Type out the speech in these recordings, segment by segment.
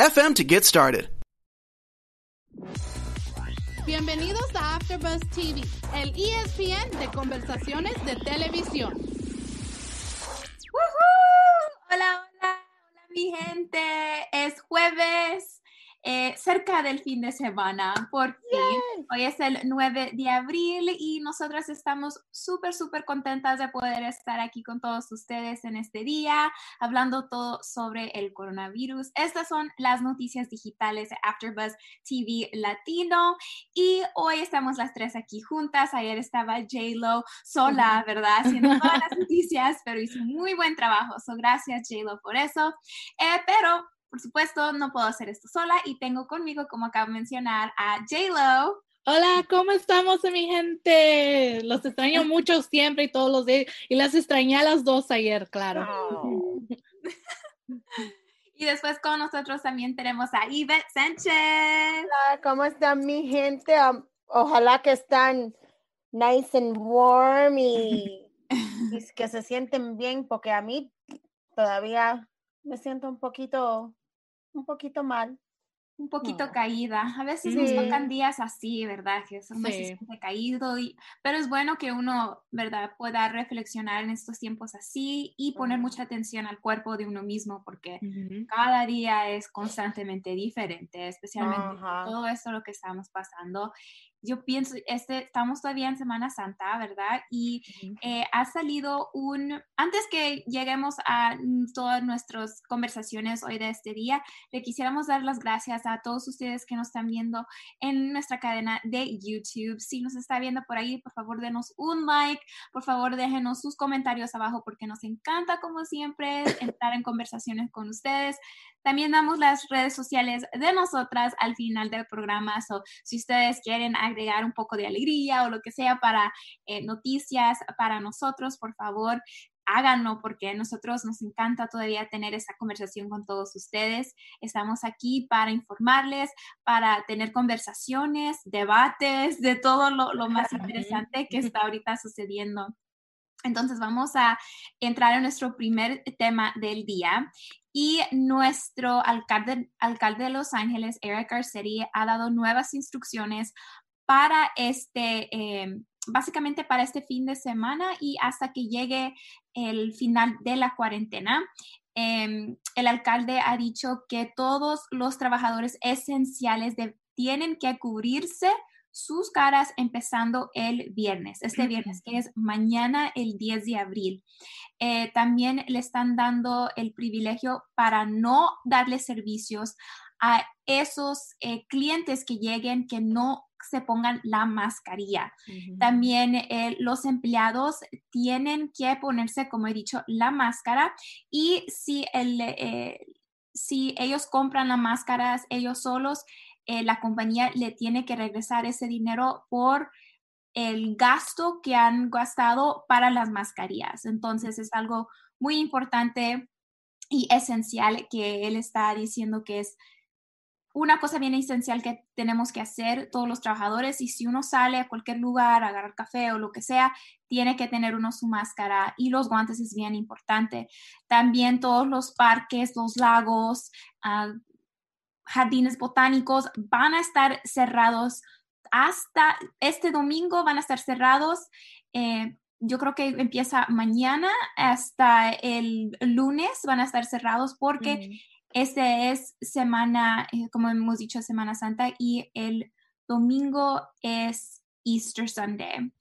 FM to get started. Bienvenidos a AfterBuzz TV, el ESPN de conversaciones de televisión. Hola, hola, hola mi gente. Es jueves eh, cerca del fin de semana, por fin. Hoy es el 9 de abril y nosotras estamos súper, súper contentas de poder estar aquí con todos ustedes en este día, hablando todo sobre el coronavirus. Estas son las noticias digitales de AfterBuzz TV Latino y hoy estamos las tres aquí juntas. Ayer estaba J-Lo sola, ¿verdad? Haciendo todas las noticias, pero hizo muy buen trabajo. So, gracias J-Lo por eso. Eh, pero por supuesto, no puedo hacer esto sola y tengo conmigo, como acabo de mencionar, a J-Lo. Hola, ¿cómo estamos, mi gente? Los extraño mucho siempre y todos los días. Y las extrañé a las dos ayer, claro. Oh. y después con nosotros también tenemos a Yvette Sánchez. Hola, ¿cómo están, mi gente? ojalá que están nice and warm y, y que se sienten bien, porque a mí todavía me siento un poquito un poquito mal. Un poquito caída. A veces nos tocan días así, ¿verdad? Que son sí. caído. Y, pero es bueno que uno, ¿verdad? Pueda reflexionar en estos tiempos así y poner mucha atención al cuerpo de uno mismo porque cada día es constantemente diferente, especialmente todo esto lo que estamos pasando yo pienso, este, estamos todavía en Semana Santa, ¿verdad? Y eh, ha salido un, antes que lleguemos a todas nuestras conversaciones hoy de este día, le quisiéramos dar las gracias a todos ustedes que nos están viendo en nuestra cadena de YouTube. Si nos está viendo por ahí, por favor, denos un like, por favor, déjenos sus comentarios abajo porque nos encanta, como siempre, entrar en conversaciones con ustedes. También damos las redes sociales de nosotras al final del programa. o si ustedes quieren agregar un poco de alegría o lo que sea para eh, noticias para nosotros, por favor, háganlo porque a nosotros nos encanta todavía tener esa conversación con todos ustedes. Estamos aquí para informarles, para tener conversaciones, debates, de todo lo, lo más interesante que está ahorita sucediendo. Entonces vamos a entrar en nuestro primer tema del día y nuestro alcalde, alcalde de Los Ángeles, Eric Garcetti, ha dado nuevas instrucciones para este, eh, básicamente para este fin de semana y hasta que llegue el final de la cuarentena. Em, el alcalde ha dicho que todos los trabajadores esenciales tienen que cubrirse sus caras empezando el viernes, este viernes, que es mañana el 10 de abril. Eh, también le están dando el privilegio para no darle servicios a esos eh, clientes que lleguen que no se pongan la mascarilla. También eh, los empleados tienen que ponerse, como he dicho, la máscara y si, el, si ellos compran las máscaras ellos solos, eh, la compañía le tiene que regresar ese dinero por el gasto que han gastado para las mascarillas. Entonces es algo muy importante y esencial que él está diciendo que es una cosa bien esencial que tenemos que hacer todos los trabajadores y si uno sale a cualquier lugar a agarrar café o lo que sea, tiene que tener uno su máscara y los guantes es bien importante. También todos los parques, los lagos, uh, jardines botánicos van a estar cerrados hasta este domingo, van a estar cerrados. Eh, yo creo que empieza mañana hasta el lunes van a estar cerrados porque este es semana, eh, como hemos dicho, Semana Santa y el domingo es Easter Sunday.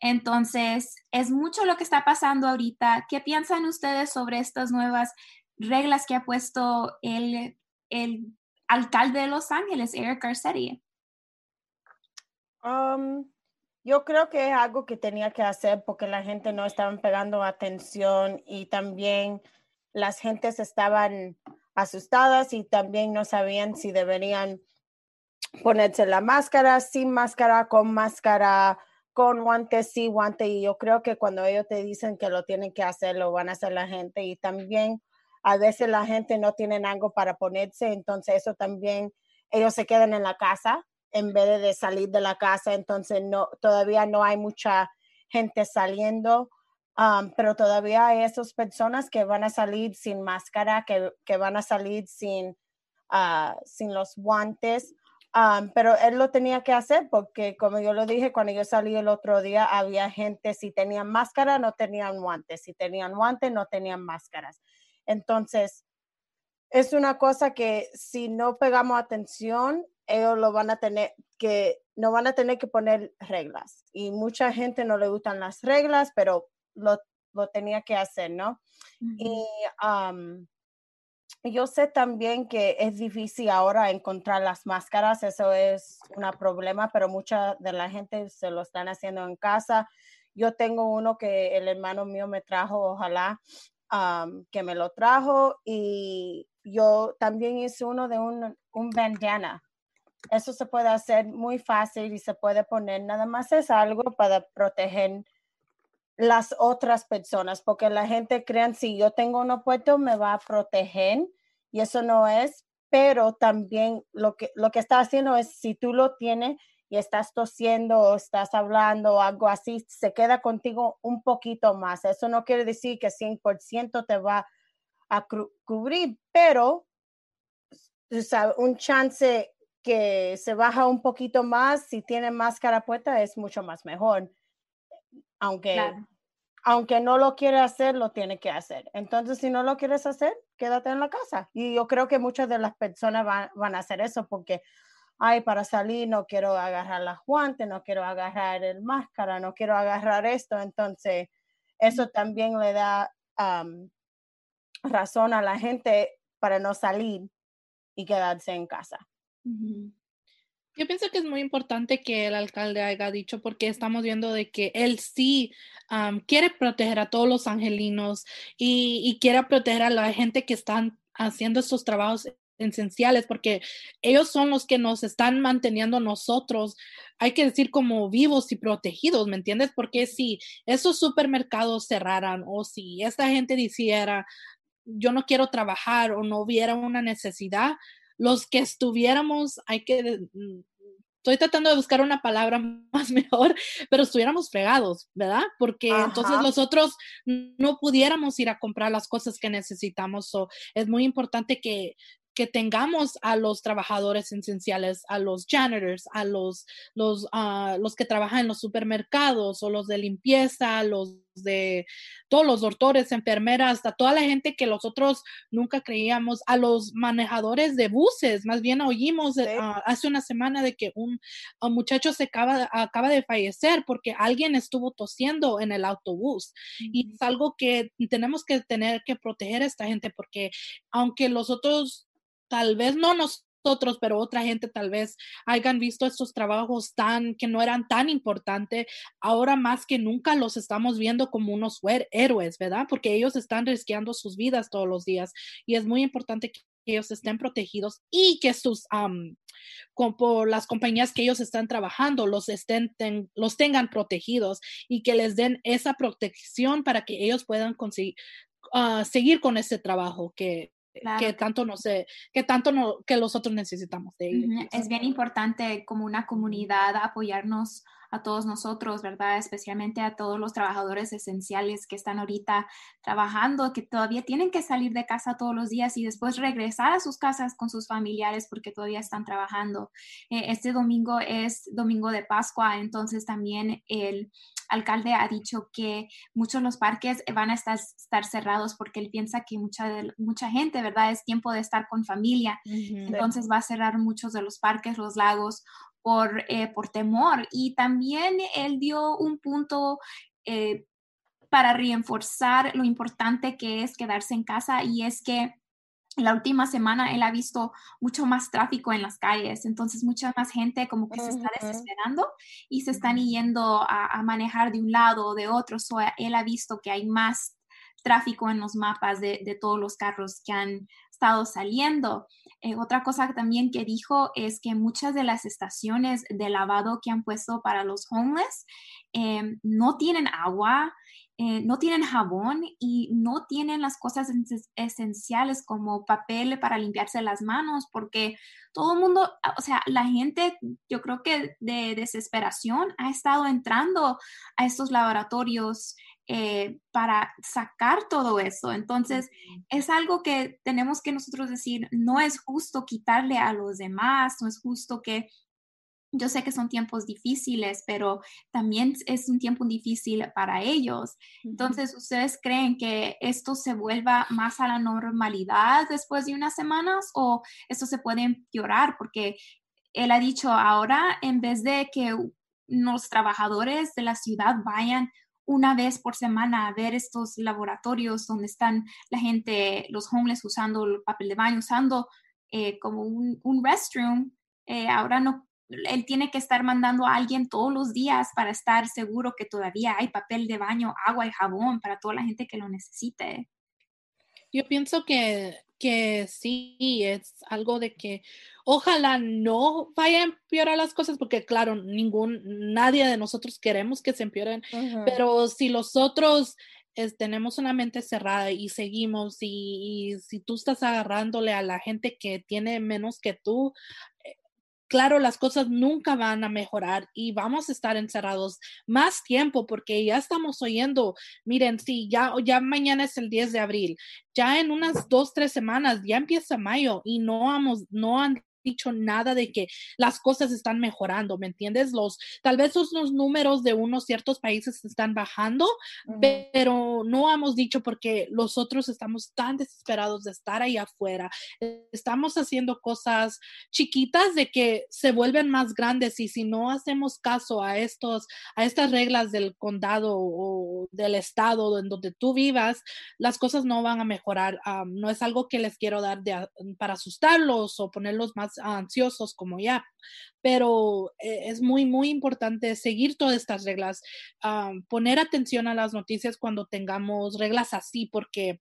Entonces, es mucho lo que está pasando ahorita. ¿Qué piensan ustedes sobre estas nuevas reglas que ha puesto el, el alcalde de Los Ángeles, Eric Garcetti? Um, yo creo que es algo que tenía que hacer porque la gente no estaba pegando atención y también las gentes estaban asustadas y también no sabían si deberían ponerse la máscara, sin máscara, con máscara, con guantes, sí, guante. Y yo creo que cuando ellos te dicen que lo tienen que hacer, lo van a hacer la gente. Y también a veces la gente no tiene algo para ponerse, entonces eso también, ellos se quedan en la casa en vez de salir de la casa, entonces no, todavía no hay mucha gente saliendo. Um, pero todavía hay esas personas que van a salir sin máscara, que, que van a salir sin, uh, sin los guantes pero él lo tenía que hacer porque, como yo lo dije, cuando yo salí el otro día, había gente, si tenían máscara, no tenían guantes, si tenían guantes, no tenían máscaras. Entonces, es una cosa que si no pegamos atención, ellos lo van a tener que, no van a tener que poner reglas. Y mucha gente no le gustan las reglas, pero lo, lo tenía que hacer, ¿no? Y yo sé también que es difícil ahora encontrar las máscaras, eso es un problema, pero mucha de la gente se lo están haciendo en casa. Yo tengo uno que el hermano mío me trajo, ojalá que me lo trajo, y yo también hice uno de un, un bandana. Eso se puede hacer muy fácil y se puede poner, nada más es algo para proteger las otras personas, porque la gente creen si yo tengo uno puesto me va a proteger y eso no es, pero también lo que, lo que está haciendo es si tú lo tienes y estás tosiendo o estás hablando algo así, se queda contigo un poquito más. Eso no quiere decir que 100% te va a cubrir, pero un chance que se baja un poquito más si tiene máscara puesta es mucho más mejor aunque, aunque no lo quiere hacer, lo tiene que hacer. Entonces, si no lo quieres hacer, quédate en la casa. Y yo creo que muchas de las personas van, a hacer eso porque, ay, para salir no quiero agarrar las guantes, no quiero agarrar el máscara, no quiero agarrar esto. Entonces, eso también le da razón a la gente para no salir y quedarse en casa. Yo pienso que es muy importante que el alcalde haya dicho porque estamos viendo de que él sí quiere proteger a todos los angelinos y, quiere proteger a la gente que están haciendo estos trabajos esenciales porque ellos son los que nos están manteniendo nosotros, hay que decir como vivos y protegidos, ¿me entiendes? Porque si esos supermercados cerraran o si esta gente dijera, yo no quiero trabajar o no hubiera una necesidad, los que estuviéramos, hay que, mm, estoy tratando de buscar una palabra más mejor, pero estuviéramos fregados, ¿verdad? Porque entonces entonces otros no pudiéramos ir a comprar las cosas que necesitamos. So, es muy importante que que tengamos a los trabajadores esenciales, a los janitors, a los, los, ah, los que trabajan en los supermercados o los de limpieza, los de todos los doctores, enfermeras, a toda la gente que nosotros nunca creíamos, a los manejadores de buses, más bien oímos ah, hace una semana de que un, muchacho se acaba, acaba de fallecer porque alguien estuvo tosiendo en el autobús. Y es algo que tenemos que tener que proteger a esta gente porque aunque los otros tal vez no nosotros, pero otra gente tal vez hayan visto estos trabajos tan que no eran tan importantes, ahora más que nunca los estamos viendo como unos héroes, ¿verdad? Porque ellos están risqueando sus vidas todos los días y es muy importante que ellos estén protegidos y que sus por las compañías que ellos están trabajando los estén los tengan protegidos y que les den esa protección para que ellos puedan conseguir ah, seguir con ese trabajo que que tanto no sé, que tanto no, que los otros necesitamos de ellos. Es bien importante como una comunidad apoyarnos a todos nosotros, ¿verdad? Especialmente a todos los trabajadores esenciales que están ahorita trabajando, que todavía tienen que salir de casa todos los días y después regresar a sus casas con sus familiares porque todavía están trabajando. Eh, este domingo es domingo de Pascua, entonces también el alcalde ha dicho que muchos de los parques van a estar, estar cerrados porque él piensa que mucha, mucha gente, ¿verdad? Es tiempo de estar con familia. Entonces va a cerrar muchos de los parques, los lagos, por, eh, por temor. Y también él dio un punto eh, para reforzar lo importante que es quedarse en casa y es que la última semana él ha visto mucho más tráfico en las calles, entonces mucha más gente como que se está desesperando y se están yendo a, manejar de un lado o de otro. So, él ha visto que hay más tráfico en los mapas de, todos los carros que han estado saliendo. Eh, otra cosa también que dijo es que muchas de las estaciones de lavado que han puesto para los homeless em, no tienen agua, eh, no tienen jabón y no tienen las cosas esenciales como papel para limpiarse las manos, porque todo el mundo, o sea, la gente, yo creo que de desesperación ha estado entrando a estos laboratorios eh, para sacar todo eso. Entonces, es algo que tenemos que nosotros decir, no es justo quitarle a los demás, no es justo que yo sé que son tiempos difíciles, pero también es un tiempo difícil para ellos. Entonces, ¿ustedes creen que esto se vuelva más a la normalidad después de unas semanas o esto se puede empeorar? Porque él ha dicho ahora, en vez de que los trabajadores de la ciudad vayan una vez por semana a ver estos laboratorios donde están la gente, los homeless usando el papel de baño, usando eh, como un, un restroom, eh, ahora no él tiene que estar mandando a alguien todos los días para estar seguro que todavía hay papel de baño, agua y jabón para toda la gente que lo necesite. Yo pienso que, que sí, es algo de que ojalá no vaya a empeorar las cosas, porque claro, ningún, nadie de nosotros queremos que se empeoren, pero si los otros tenemos una mente cerrada y seguimos y, y, si tú estás agarrándole a la gente que tiene menos que tú, claro, las cosas nunca van a mejorar y vamos a estar encerrados más tiempo porque ya estamos oyendo, miren, sí, ya, ya mañana es el 10 de abril, ya en unas dos, tres semanas ya empieza mayo y no, vamos, no han dicho nada de que las cosas están mejorando, ¿me entiendes? Los, tal vez los números de unos ciertos países están bajando, pero no hemos dicho porque los otros estamos tan desesperados de estar ahí afuera. Estamos haciendo cosas chiquitas de que se vuelven más grandes y si no hacemos caso a estos, a estas reglas del condado o del estado en donde tú vivas, las cosas no van a mejorar. no es algo que les quiero dar para asustarlos o ponerlos más ansiosos como ya, pero eh, es muy, muy importante seguir todas estas reglas, ah, poner atención a las noticias cuando tengamos reglas así, porque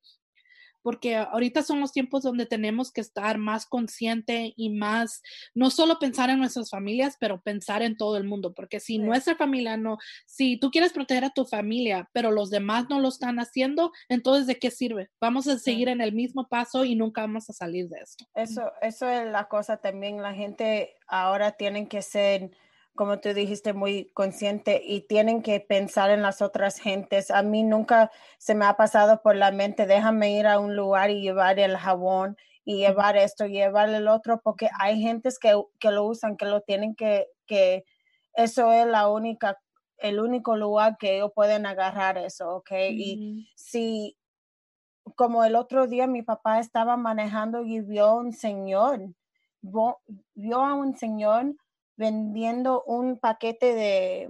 porque ahorita son los tiempos donde tenemos que estar más consciente y más, no solo pensar en nuestras familias, pero pensar en todo el mundo, porque si nuestra familia no, si tú quieres proteger a tu familia, pero los demás no lo están haciendo, entonces ¿de qué sirve? Vamos a seguir en el mismo paso y nunca vamos a salir de esto. Eso, eso es la cosa también, la gente ahora tienen que ser como tú dijiste, muy consciente y tienen que pensar en las otras gentes. A mí nunca se me ha pasado por la mente, déjame ir a un lugar y llevar el jabón y llevar esto y llevar el otro, porque hay gentes que, lo usan, que lo tienen que, que eso es la única, el único lugar que ellos pueden agarrar eso, ¿ok? Y si, como el otro día mi papá estaba manejando y vio a un señor, vio a un señor vendiendo un paquete de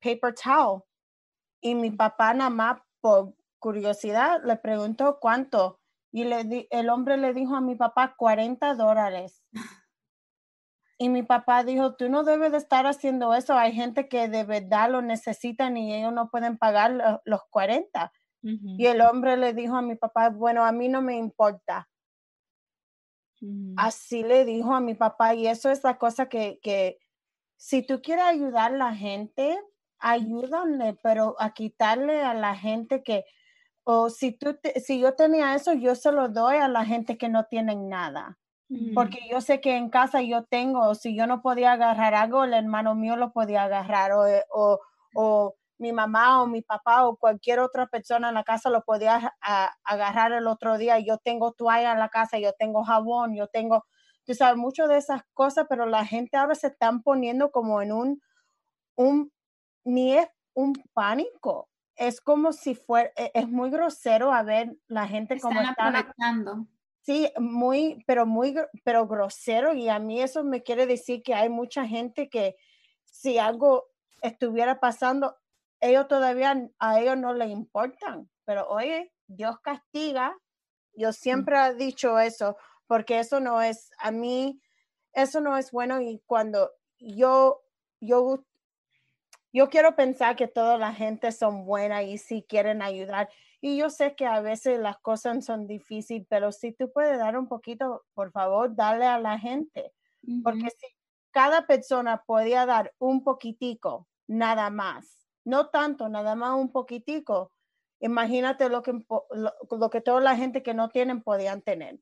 paper towel. Y mi papá nada más por curiosidad le preguntó cuánto. Y le el hombre le dijo a mi papá 40 dólares. Y mi papá dijo, tú no debes de estar haciendo eso. Hay gente que de verdad lo necesitan y ellos no pueden pagar los, 40. Y el hombre le dijo a mi papá, bueno, a mí no me importa. Así le dijo a mi papá y eso es la cosa que, que si tú quieres ayudar a la gente, ayúdale, pero a quitarle a la gente que, o si tú, si yo tenía eso, yo se lo doy a la gente que no tienen nada. Porque yo sé que en casa yo tengo, si yo no podía agarrar algo, el hermano mío lo podía agarrar o, o, o mi mamá o mi papá o cualquier otra persona en la casa lo podía agarrar el otro día. Yo tengo toalla en la casa, yo tengo jabón, yo tengo, tú sabes, mucho de esas cosas, pero la gente ahora se están poniendo como en un, un, ni es un pánico. Es como si fuera, e, es muy grosero a ver la gente como están Sí, muy, pero muy, pero grosero y a mí eso me quiere decir que hay mucha gente que si algo estuviera pasando, ellos todavía a ellos no les importan, pero oye, Dios castiga. Yo mm. siempre he dicho eso, porque eso no es, a mí, eso no es bueno y cuando yo, yo, yo quiero pensar que toda la gente son buenas y si quieren ayudar. Y yo sé que a veces las cosas son difíciles, pero si tú puedes dar un poquito, por favor, dale a la gente. Porque si cada persona podía dar un poquitico, nada más, no tanto, nada más un poquitico, imagínate lo que, lo, que toda la gente que no tienen podían tener.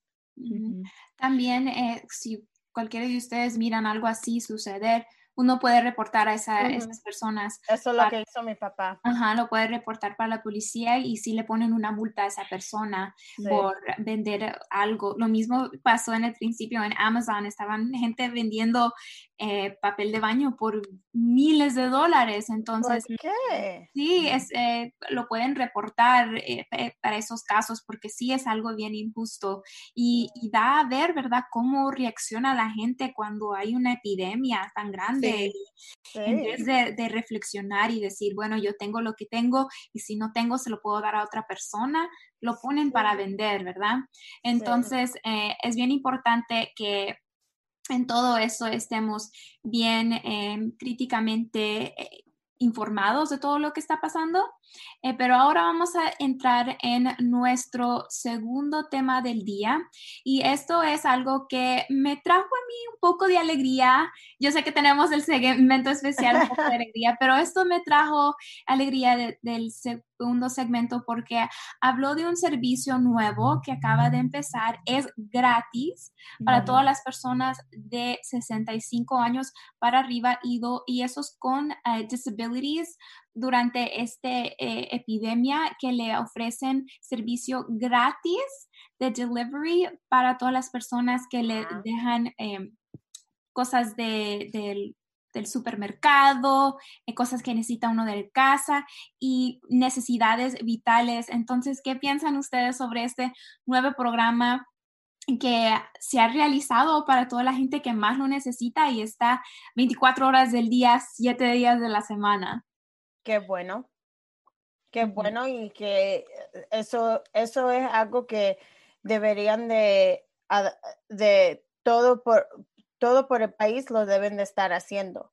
También, eh, si cualquiera de ustedes miran algo así suceder, uno puede reportar a esas personas. Eso es lo que hizo mi papá. Ajá, lo puede reportar para la policía y si le ponen una multa a esa persona por vender algo. Lo mismo pasó en el principio en Amazon, estaban gente vendiendo eh, papel de baño por miles de dólares. Entonces, qué? Sí, es, eh, lo pueden reportar eh, para esos casos porque sí es algo bien injusto y, y da a ver, ¿verdad?, cómo reacciona la gente cuando hay una epidemia tan grande en vez de, reflexionar y decir, bueno, yo tengo lo que tengo y si no tengo se lo puedo dar a otra persona, lo ponen para vender, ¿verdad? Entonces, eh, es bien importante que en todo eso estemos bien em, críticamente eh, informados de todo lo que está pasando. Eh, pero ahora vamos a entrar en nuestro segundo tema del día y esto es algo que me trajo a mí un poco de alegría. Yo sé que tenemos el segmento especial un poco de alegría, pero esto me trajo alegría del segundo segmento porque habló de un servicio nuevo que acaba de empezar. Es gratis para todas las personas de 65 años para arriba y, y esos con eh, disabilities durante esta eh, epidemia que le ofrecen servicio gratis de delivery para todas las personas que le dejan em, cosas del supermercado, eh, cosas que necesita uno de casa y necesidades vitales. Entonces, ¿qué piensan ustedes sobre este nuevo programa que se ha realizado para toda la gente que más lo necesita y está 24 horas del día, 7 días de la semana? Qué bueno. Qué bueno y que eso, eso es algo que deberían de, de todo por todo por el país lo deben de estar haciendo.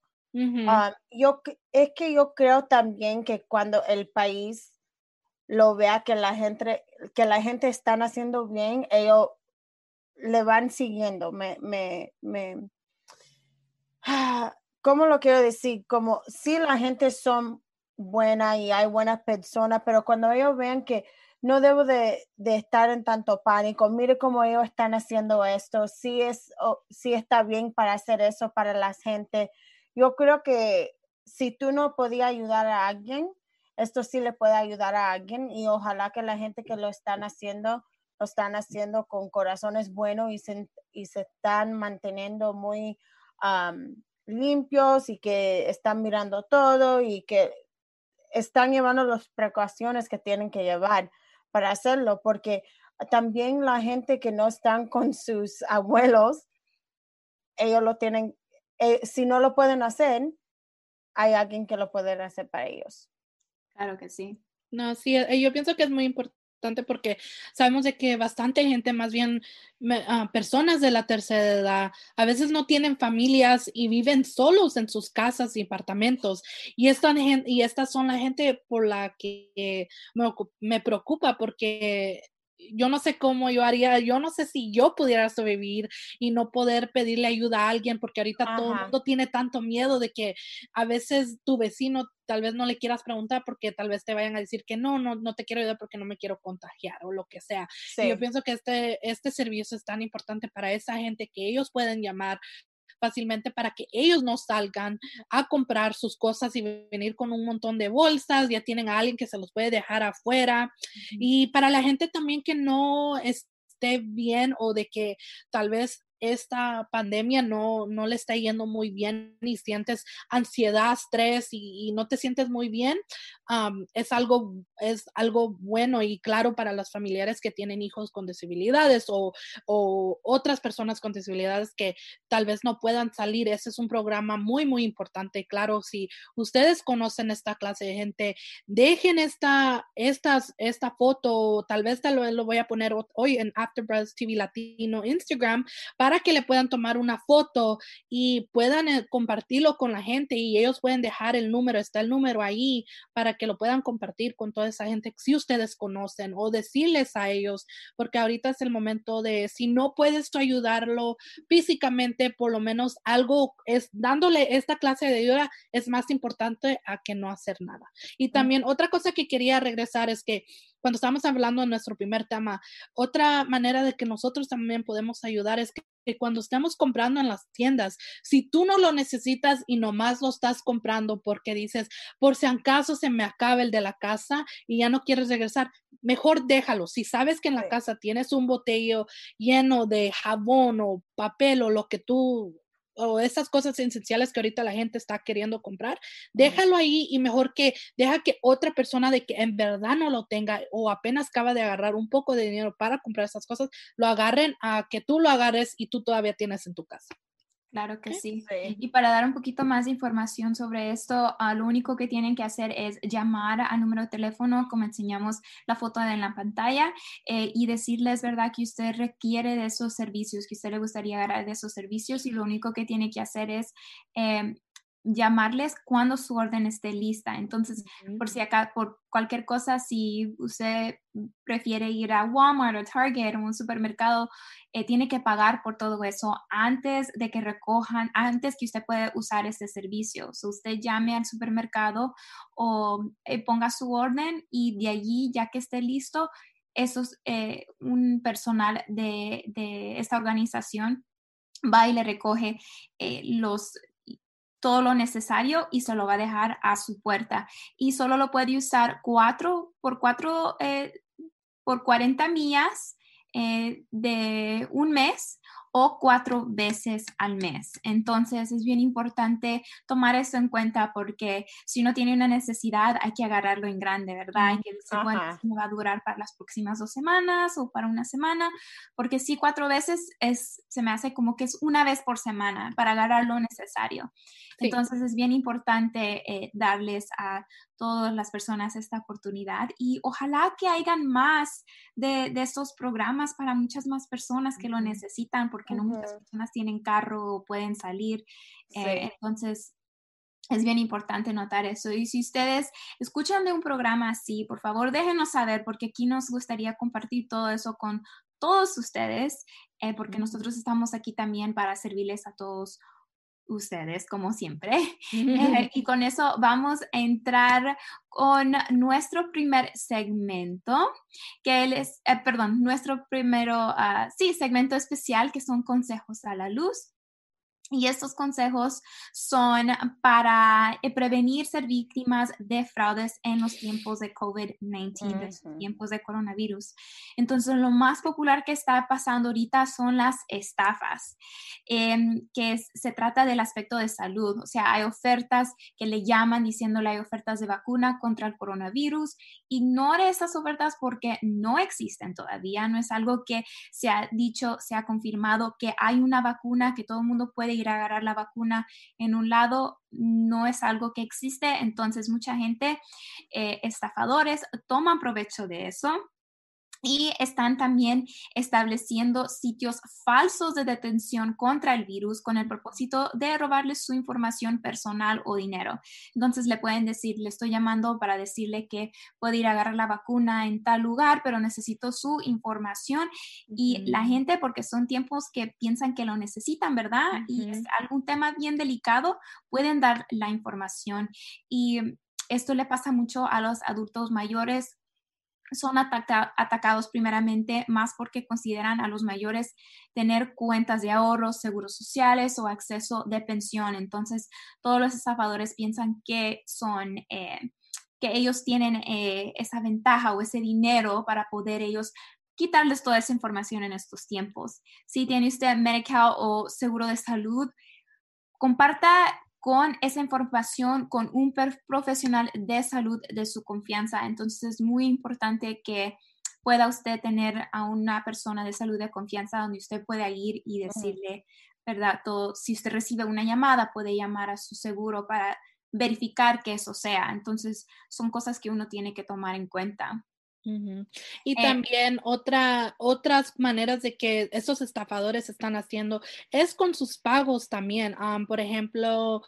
Ah, yo es que yo creo también que cuando el país lo vea que la gente que la gente están haciendo bien, ellos le van siguiendo. Me, me, me, ¿cómo lo quiero decir? Como si la gente son buena y hay buenas personas, pero cuando ellos vean que no debo de, estar en tanto pánico, mire cómo ellos están haciendo esto, si es, si está bien para hacer eso para la gente. Yo creo que si tú no podías ayudar a alguien, esto sí le puede ayudar a alguien y ojalá que la gente que lo están haciendo, lo están haciendo con corazones buenos y se, y se están manteniendo muy limpios y que están mirando todo y que están llevando las precauciones que tienen que llevar para hacerlo, porque también la gente que no están con sus abuelos, ellos lo tienen, eh, si no lo pueden hacer, hay alguien que lo puede hacer para ellos. Claro que sí. No, sí, eh, yo pienso que es muy importante porque sabemos de que bastante gente, más bien ah, personas de la tercera edad, a veces no tienen familias y viven solos en sus casas y apartamentos. Y, esta, y estas son la gente por la que me preocupa porque yo no sé cómo yo haría, yo no sé si yo pudiera sobrevivir y no poder pedirle ayuda a alguien, porque ahorita todo el mundo tiene tanto miedo de que a veces tu vecino tal vez no le quieras preguntar porque tal vez te vayan a decir que no, no, no te quiero ayudar porque no me quiero contagiar o lo que sea. yo pienso que este, este servicio es tan importante para esa gente que ellos pueden llamar fácilmente para que ellos no salgan a comprar sus cosas y venir con un montón de bolsas, ya tienen a alguien que se los puede dejar afuera. Y para la gente también que no esté bien o de que tal vez esta pandemia no, no le está yendo muy bien y sientes ansiedad, estrés y, no te sientes muy bien, es, algo, es algo bueno y claro para las familiares que tienen hijos con disabilidades o, o otras personas con disabilidades que tal vez no puedan salir. Ese es un programa muy, muy importante. Claro, si ustedes conocen esta clase de gente, dejen esta, estas, esta foto, tal vez te lo, lo voy a poner hoy en After TV Latino Instagram para para que le puedan tomar una foto y puedan eh, compartirlo con la gente y ellos pueden dejar el número, está el número ahí para que lo puedan compartir con toda esa gente si ustedes conocen o decirles a ellos, porque ahorita es el momento de, si no puedes tú ayudarlo físicamente, por lo menos algo es dándole esta clase de ayuda es más importante a que no hacer nada. Y también otra cosa que quería regresar es que cuando estamos hablando de nuestro primer tema, otra manera de que nosotros también podemos ayudar es que, cuando estamos comprando en las tiendas, si tú no lo necesitas y nomás lo estás comprando porque dices, por si acaso se me acaba el de la casa y ya no quieres regresar, mejor déjalo. Si sabes que en la casa tienes un botello lleno de jabón o papel o lo que tú o esas cosas esenciales que ahorita la gente está queriendo comprar, déjalo ahí y mejor que deja que otra persona de que en verdad no lo tenga o apenas acaba de agarrar un poco de dinero para comprar esas cosas, lo agarren a que tú lo agarres y tú todavía tienes en tu casa. Claro que sí. Y para dar un poquito más de información sobre esto, uh, lo único que tienen que hacer es llamar al número de teléfono, como enseñamos la foto en la pantalla, eh, y decirles, ¿verdad?, que usted requiere de esos servicios, que usted le gustaría agarrar de esos servicios, y lo único que tiene que hacer es eh, llamarles cuando su orden esté lista. Entonces, por si acá, por cualquier cosa, si usted prefiere ir a Walmart o Target o un supermercado, eh, tiene que pagar por todo eso antes de que recojan, antes que usted pueda usar este servicio. So, usted llame al supermercado o eh, ponga su orden y de allí, ya que esté listo, eso es eh, un personal de, de, esta organización va y le recoge los todo lo necesario y se lo va a dejar a su puerta. Y solo lo puede usar cuatro por cuatro, eh, por 40 millas eh, de un mes o cuatro veces al mes. Entonces es bien importante tomar eso en cuenta porque si uno tiene una necesidad hay que agarrarlo en grande, ¿verdad? Hay que decir, bueno, va a durar para las próximas dos semanas o para una semana, porque si cuatro veces es, se me hace como que es una vez por semana para agarrar lo necesario. Entonces es bien importante eh, darles a todas las personas esta oportunidad y ojalá que hayan más de, de estos programas para muchas más personas que lo necesitan porque no muchas personas tienen carro o pueden salir. Eh, entonces, es bien importante notar eso. Y si ustedes escuchan de un programa así, por favor déjenos saber porque aquí nos gustaría compartir todo eso con todos ustedes, eh, porque nosotros estamos aquí también para servirles a todos ustedes, como siempre. Eh, y con eso vamos a entrar con nuestro primer segmento, que es, eh, perdón, nuestro primero, uh, sí, segmento especial, que son consejos a la luz. Y estos consejos son para eh, prevenir ser víctimas de fraudes en los tiempos de COVID-19, los tiempos de coronavirus. Entonces, lo más popular que está pasando ahorita son las estafas, em, que se trata del aspecto de salud. O sea, hay ofertas que le llaman diciéndole hay ofertas de vacuna contra el coronavirus. Ignore esas ofertas porque no existen todavía. No es algo que se ha dicho, se ha confirmado que hay una vacuna que todo el mundo puede ir a agarrar la vacuna en un lado no es algo que existe, entonces mucha gente, eh, estafadores, toman provecho de eso y están también estableciendo sitios falsos de detención contra el virus con el propósito de robarles su información personal o dinero. Entonces le pueden decir, le estoy llamando para decirle que puede ir a agarrar la vacuna en tal lugar, pero necesito su información y la gente, porque son tiempos que piensan que lo necesitan, ¿verdad? Y es algún tema bien delicado, pueden dar la información y esto le pasa mucho a los adultos mayores son atacados primeramente más porque consideran a los mayores tener cuentas de ahorros, seguros sociales o acceso de pensión. Entonces, todos los estafadores piensan que son... Eh, que ellos tienen eh, esa ventaja o ese dinero para poder ellos quitarles toda esa información en estos tiempos. Si tiene usted Medical o seguro de salud, comparta con esa información con un profesional de salud de su confianza. Entonces es muy importante que pueda usted tener a una persona de salud de confianza donde usted pueda ir y decirle, ¿verdad? Todo, si usted recibe una llamada, puede llamar a su seguro para verificar que eso sea. Entonces son cosas que uno tiene que tomar en cuenta. Y también otra, otras maneras de que esos estafadores están haciendo es con sus pagos también. por ejemplo,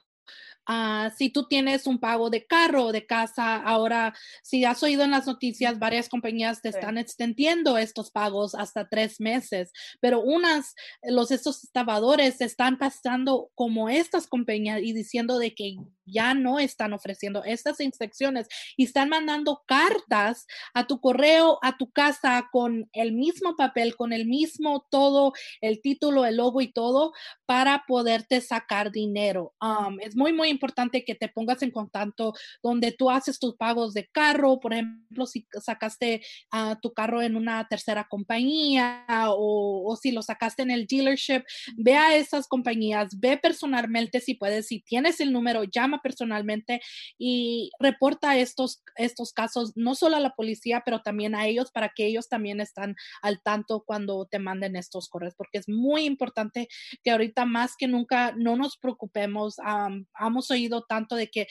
Ah, si tú tienes un pago de carro o de casa, ahora, si has oído en las noticias, varias compañías te están extendiendo estos pagos hasta tres meses, pero unas, los estos estafadores están pasando como estas compañías y diciendo de que ya no están ofreciendo estas inspecciones y están mandando cartas a tu correo, a tu casa con el mismo papel, con el mismo todo, el título, el logo y todo para poderte sacar dinero. Um, es muy, muy importante que te pongas en contacto donde tú haces tus pagos de carro, por ejemplo, si sacaste a tu carro en una tercera compañía o, o si lo sacaste en el dealership, ve a esas compañías, ve personalmente si puedes, si tienes el número, llama personalmente y reporta estos, estos casos no solo a la policía, pero también a ellos para que ellos también están al tanto cuando te manden estos correos, porque es muy importante que ahorita más que nunca no nos preocupemos. hemos oído tanto de que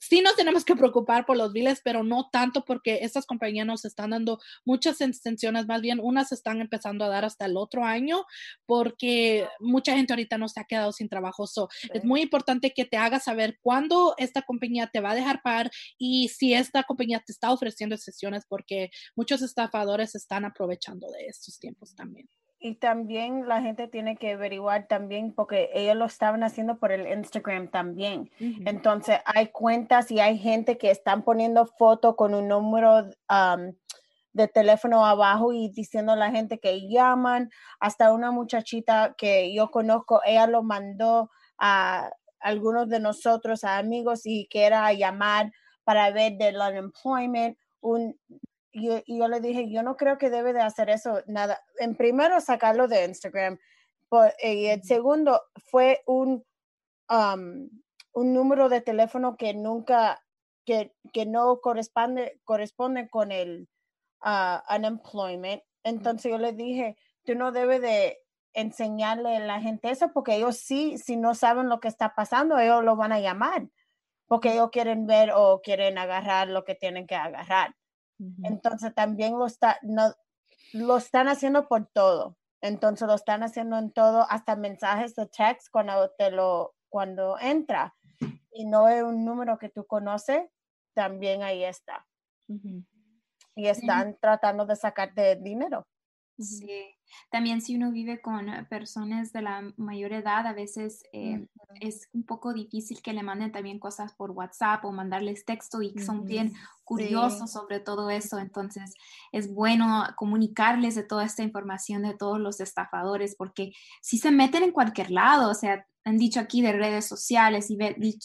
sí nos tenemos que preocupar por los biles, pero no tanto porque estas compañías nos están dando muchas extensiones, más bien unas están empezando a dar hasta el otro año porque mucha gente ahorita no se ha quedado sin trabajo. Es muy importante que te hagas saber cuándo esta compañía te va a dejar pagar y si esta compañía te está ofreciendo excepciones porque muchos estafadores están aprovechando de estos tiempos también. Y también la gente tiene que averiguar también, porque ellos lo estaban haciendo por el Instagram también. Entonces, hay cuentas y hay gente que están poniendo foto con un número de teléfono abajo y diciendo a la gente que llaman. Hasta una muchachita que yo conozco, ella lo mandó a algunos de nosotros, a amigos, y que era llamar para ver del unemployment, un, y, yo le dije, yo no creo que debe de hacer eso, nada. En primero, sacarlo de Instagram. y el segundo fue un, um, un número de teléfono que nunca, que, que no corresponde, corresponde con el uh, unemployment. Entonces yo le dije, tú no debes de enseñarle a la gente eso porque ellos sí, si no saben lo que está pasando, ellos lo van a llamar porque ellos quieren ver o quieren agarrar lo que tienen que agarrar. Entonces también lo, está, no, lo están haciendo por todo. Entonces lo están haciendo en todo, hasta mensajes de text cuando te lo, cuando entra y no es un número que tú conoces, también ahí está. Y están tratando de sacarte dinero. Sí, también si uno vive con personas de la mayor edad, a veces eh, es un poco difícil que le manden también cosas por WhatsApp o mandarles texto y son bien curiosos sobre todo eso. Entonces es bueno comunicarles de toda esta información de todos los estafadores porque si se meten en cualquier lado, o sea, han dicho aquí de redes sociales y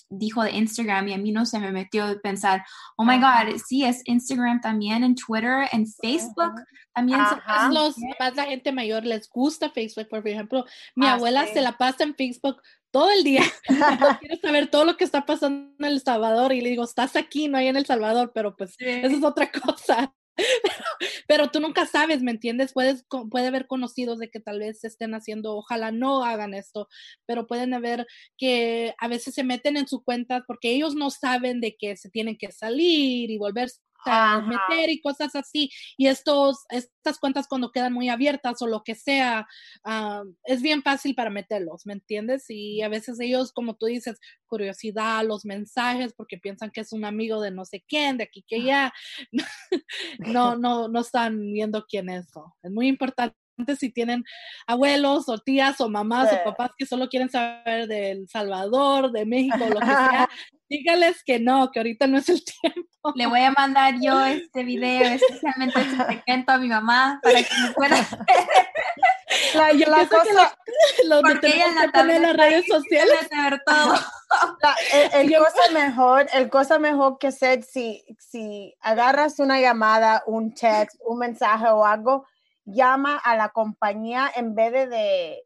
dijo de Instagram y a mí no se me metió de pensar, oh my God, sí, es Instagram también, en Twitter, en Facebook, también. los, más la gente mayor les gusta Facebook, por ejemplo, mi ah, abuela se la pasa en Facebook todo el día. Quiero saber todo lo que está pasando en El Salvador y le digo, estás aquí, no hay en El Salvador, pero pues eso es otra cosa. Pero tú nunca sabes, ¿me entiendes? Puedes, puede haber conocidos de que tal vez estén haciendo, ojalá no hagan esto, pero pueden haber que a veces se meten en su cuenta porque ellos no saben de que se tienen que salir y volverse meter y cosas así. Y estos, estas cuentas cuando quedan muy abiertas o lo que sea, ah, es bien fácil para meterlos, ¿me entiendes? Y a veces ellos, como tú dices, curiosidad, los mensajes, porque piensan que es un amigo de no sé quién, de aquí que ya, no, no, no están viendo quién es. Es muy importante si tienen abuelos o tías o mamás o papás que solo quieren saber del Salvador, de México, lo que sea, dígales que no, que ahorita no es el tiempo. Le voy a mandar yo este video especialmente este a mi mamá para que me pueda la, yo la cosa, que los, los de en las redes sociales ver todo. el, cosa mejor, el cosa mejor que ser si, si agarras una llamada, un text, un mensaje o algo, llama a la compañía en vez de,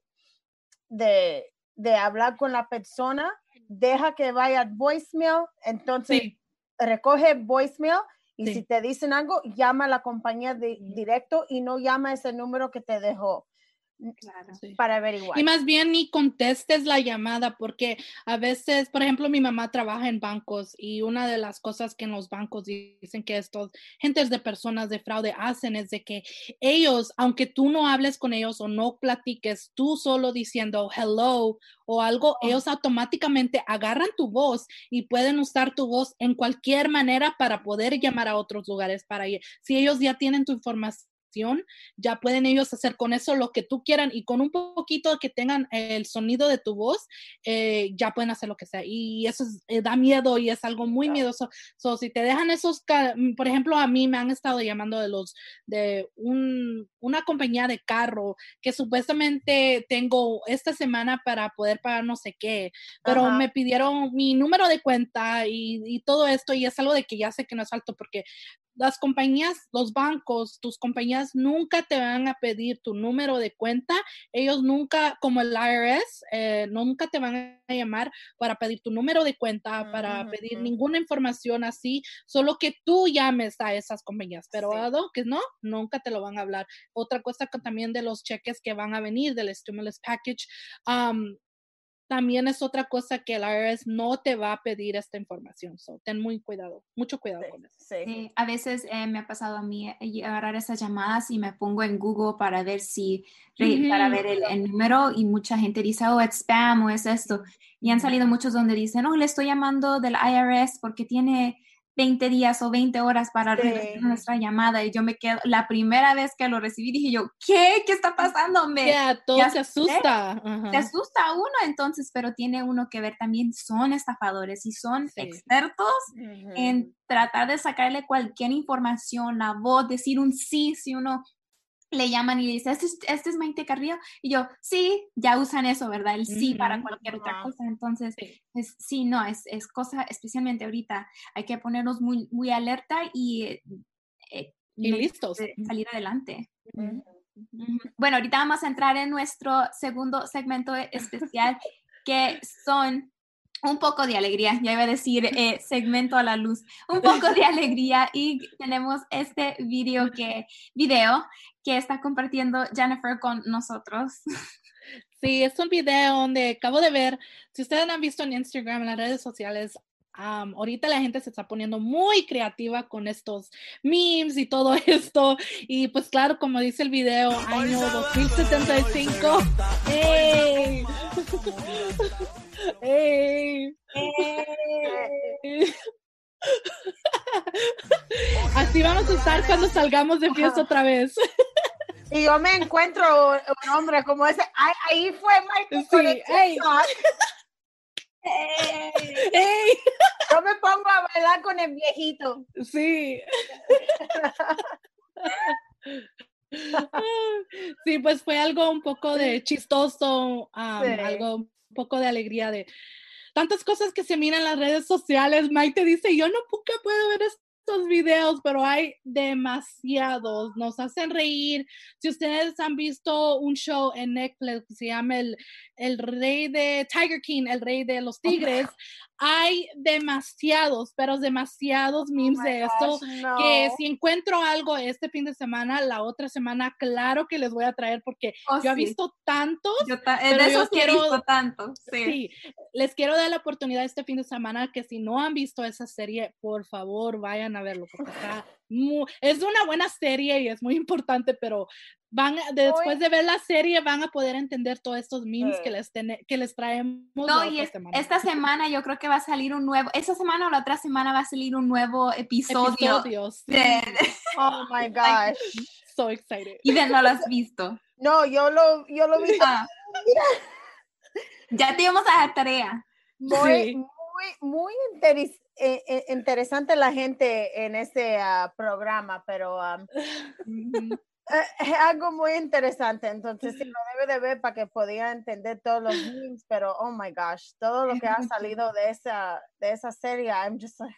de, de hablar con la persona deja que vaya voicemail, entonces recoge voicemail y si te dicen algo, llama a la compañía de, directo y no llama ese número que te dejó. Para averiguar. Y más bien ni contestes la llamada porque a veces, por ejemplo, mi mamá trabaja en bancos y una de las cosas que en los bancos dicen que estos gentes de personas de fraude hacen es de que ellos, aunque tú no hables con ellos o no platiques, tú solo diciendo hello o algo, oh. ellos automáticamente agarran tu voz y pueden usar tu voz en cualquier manera para poder llamar a otros lugares para ir. Si ellos ya tienen tu información ya pueden ellos hacer con eso lo que tú quieran y con un poquito que tengan el sonido de tu voz, eh, ya pueden hacer lo que sea. Y eso eh, da miedo y es algo muy miedoso. So, si te dejan esos, mm, por ejemplo, a mí me han estado llamando de los, de un, una compañía de carro que supuestamente tengo esta semana para poder pagar no sé qué, pero me pidieron mi número de cuenta y, y todo esto y es algo de que ya sé que no es alto porque las compañías, los bancos, tus compañías nunca te van a pedir tu número de cuenta. Ellos nunca, como el IRS, eh, nunca te van a llamar para pedir tu número de cuenta, para pedir ninguna información así, solo que tú llames a esas compañías. Pero que no, nunca te lo van a hablar. Otra cosa que también de los cheques que van a venir del stimulus package, también es otra cosa que el IRS no te va a pedir esta información. So, ten muy cuidado, mucho cuidado con eso. Sí. a veces eh, me ha pasado a mí eh, agarrar esas llamadas y me pongo en Google para ver si, para ver el, número y mucha gente dice, oh, es spam o es esto. Y han salido muchos donde dicen, no, le estoy llamando del IRS porque tiene 20 días o 20 horas para recibir nuestra llamada y yo me quedo, la primera vez que lo recibí dije yo, ¿qué? ¿Qué está pasando? Me, todo se asusta. Se asusta uno entonces, pero tiene uno que ver también, son estafadores y son expertos en tratar de sacarle cualquier información, la voz, decir un sí si uno le llaman y le dicen, este, este, es Maite Carrillo, y yo, sí, ya usan eso, ¿verdad? El sí para cualquier otra cosa, entonces, sí. no, es, es, cosa, especialmente ahorita, hay que ponernos muy, muy alerta y, eh, y listos. Salir adelante. Bueno, ahorita vamos a entrar en nuestro segundo segmento especial, que son un poco de alegría, ya iba a decir eh, segmento a la luz, un poco de alegría y tenemos este video que, video que está compartiendo Jennifer con nosotros. Sí, es un video donde acabo de ver, si ustedes han visto en Instagram, en las redes sociales, ahorita la gente se está poniendo muy creativa con estos memes y todo esto. Y pues claro, como dice el video, año 2075. ¡Hey! ¡Hey! Así vamos a estar cuando salgamos de fiesta otra vez. Y yo me encuentro un hombre como ese, ahí, fue Michael. Sí, ¡Ey! Yo me pongo a bailar con el viejito. Sí. Sí, pues fue algo un poco de chistoso, algo un poco de alegría de tantas cosas que se miran en las redes sociales. Mike te dice, yo no nunca puedo ver esto estos videos, pero hay demasiados. Nos hacen reír. Si ustedes han visto un show en Netflix que se llama el, el Rey de Tiger King, el Rey de los Tigres, hay demasiados, pero demasiados oh memes de esto. Que si encuentro algo este fin de semana, la otra semana, claro que les voy a traer porque oh, yo he visto tantos. Yo de esos quiero, he visto. Sí. les quiero dar la oportunidad este fin de semana que si no han visto esa serie, por favor vayan a verlo porque está es una buena serie y es muy importante, pero van después de ver la serie van a poder entender todos estos memes que les que les traemos no, y esta semana yo creo que va a salir un nuevo esta semana o la otra semana va a salir un nuevo episodio oh my gosh. so excited. Y no lo has visto. No yo lo yo lo vi. Ah. ya te íbamos a dar tarea. Muy muy muy interesante eh, eh, interesante la gente en este ah, programa, pero eh, es algo muy interesante. Entonces, sí, lo debe de ver para que podía entender todos los memes, pero oh my gosh, todo lo que ha salido de esa, de esa serie, I'm just like...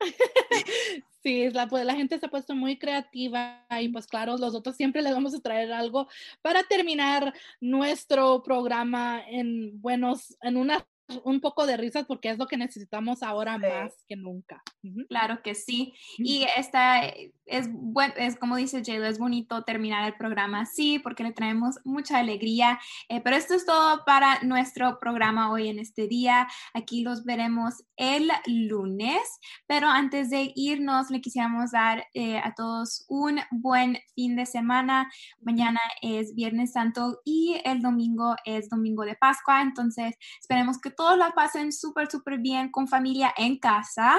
Sí, la, pues, la gente se ha puesto muy creativa y pues claro, nosotros siempre les vamos a traer algo para terminar nuestro programa en buenos, en una un poco de risas porque es lo que necesitamos ahora más que nunca. Claro que sí. Y esta es, bueno, es como dice Jaylo, es bonito terminar el programa así porque le traemos mucha alegría. Eh, pero esto es todo para nuestro programa hoy en este día. Aquí los veremos el lunes. Pero antes de irnos, le quisiéramos dar eh, a todos un buen fin de semana. Mañana es Viernes Santo y el domingo es Domingo de Pascua. Entonces, esperemos que todos la pasen súper, súper bien con familia en casa,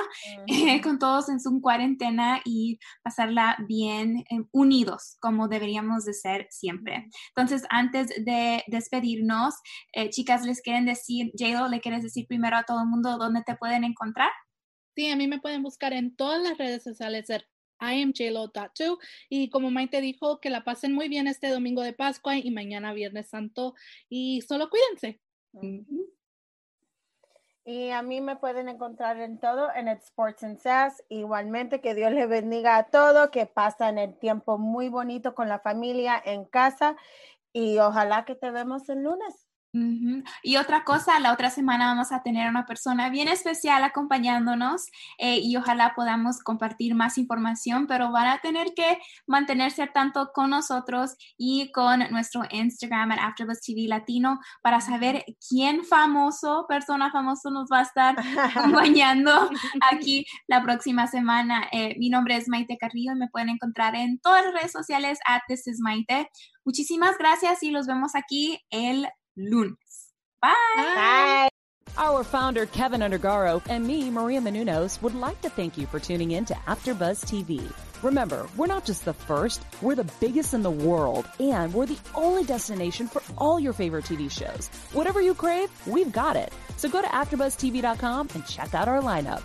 con todos en su cuarentena y pasarla bien eh, unidos, como deberíamos de ser siempre. Entonces, antes de despedirnos, eh, chicas, les quieren decir, Jado, ¿le quieres decir primero a todo el mundo dónde te pueden encontrar? Sí, a mí me pueden buscar en todas las redes sociales I am JLo.2 y como Maite dijo, que la pasen muy bien este domingo de Pascua y mañana Viernes Santo y solo cuídense. Y a mí me pueden encontrar en todo en el Sports and Sass. Igualmente, que Dios les bendiga a todos, que pasen el tiempo muy bonito con la familia en casa y ojalá que te vemos el lunes. Y otra cosa, la otra semana vamos a tener una persona bien especial acompañándonos eh, y ojalá podamos compartir más información, pero van a tener que mantenerse tanto con nosotros y con nuestro Instagram at AfterBuzz TV Latino para saber quién famoso, persona famoso nos va a estar acompañando aquí la próxima semana. Eh, mi nombre es Maite Carrillo y me pueden encontrar en todas las redes sociales at This is Maite. Muchísimas gracias y los vemos aquí el lunes. Bye. Bye. Our founder, Kevin Undergaro, and me, Maria Menunos, would like to thank you for tuning in to AfterBuzz TV. Remember, we're not just the first, we're the biggest in the world, and we're the only destination for all your favorite TV shows. Whatever you crave, we've got it. So go to AfterBuzzTV.com and check out our lineup.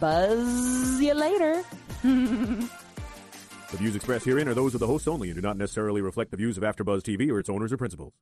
Buzz you later. the views expressed herein are those of the hosts only and do not necessarily reflect the views of AfterBuzz TV or its owners or principals.